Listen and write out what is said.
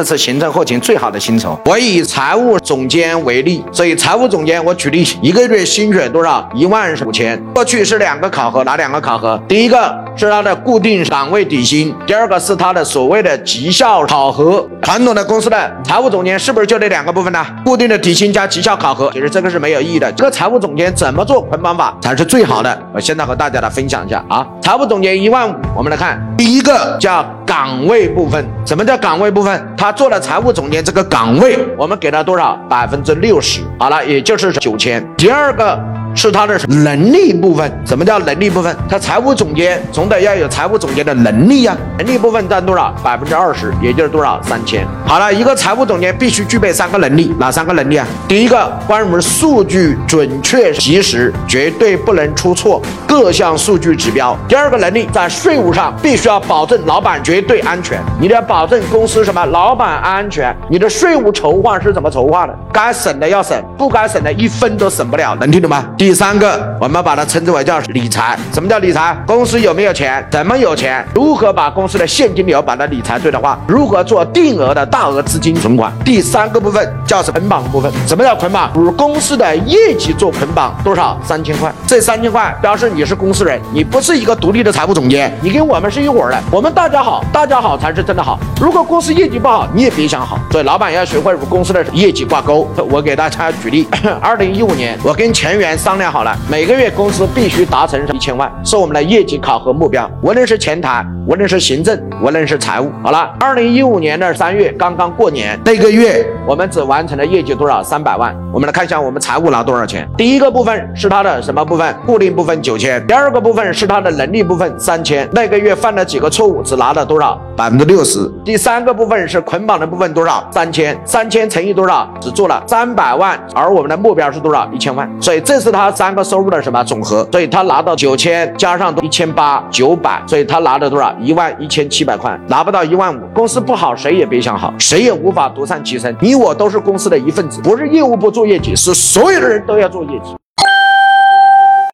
这是行政后勤最好的薪酬。我以财务总监为例，所以财务总监我举例，一个月薪水多少？一万五千。过去是两个考核，哪两个考核？第一个是他的固定岗位底薪，第二个是他的所谓的绩效考核。传统的公司的财务总监是不是就这两个部分呢？固定的底薪加绩效考核，其实这个是没有意义的。这个财务总监怎么做捆绑法才是最好的？我现在和大家来分享一下啊。财务总监一万五，我们来看第一个叫岗位部分。什么叫岗位部分？他做了财务总监这个岗位，我们给他多少？百分之六十。好了，也就是九千。第二个。是他的能力部分。什么叫能力部分？他财务总监总得要有财务总监的能力呀。能力部分占多少？百分之二十，也就是多少？三千。好了，一个财务总监必须具备三个能力，哪三个能力啊？第一个，关于我们数据准确及时，绝对不能出错各项数据指标。第二个能力，在税务上必须要保证老板绝对安全。你得保证公司什么？老板安全。你的税务筹划是怎么筹划的？该省的要省，不该省的一分都省不了。能听懂吗？第三个，我们把它称之为叫理财。什么叫理财？公司有没有钱？怎么有钱？如何把公司的现金流把它理财对的话？如何做定额的大额资金存款？第三个部分叫捆绑部分。什么叫捆绑？与公司的业绩做捆绑，多少？三千块。这三千块表示你你是公司人，你不是一个独立的财务总监，你跟我们是一伙的。我们大家好，大家好才是真的好。如果公司业绩不好，你也别想好。所以老板要学会与公司的业绩挂钩。我给大家举例，二零一五年，我跟前员商量好了。每个月公司必须达成一千万，是我们的业绩考核目标。无论是前台，无论是行政，无论是财务。好了，二零一五年的三月刚刚过年那个月，我们只完成了业绩多少？三百万。我们来看一下我们财务拿多少钱。第一个部分是他的什么部分？固定部分九千千。第二个部分是他的能力部分三千。那个月犯了几个错误？只拿了多少？百分之六十。第三个部分是捆绑的部分多少？三千。三千乘以多少？只做了三百万，而我们的目标是多少？一千万。所以这是他三个。收入的什么总和？所以他拿到九千加上一千八九百，所以他拿了多少？一万一千七百块，拿不到一万五。公司不好，谁也别想好，谁也无法独善其身。你我都是公司的一份子，不是业务部做业绩，是所有的人都要做业绩。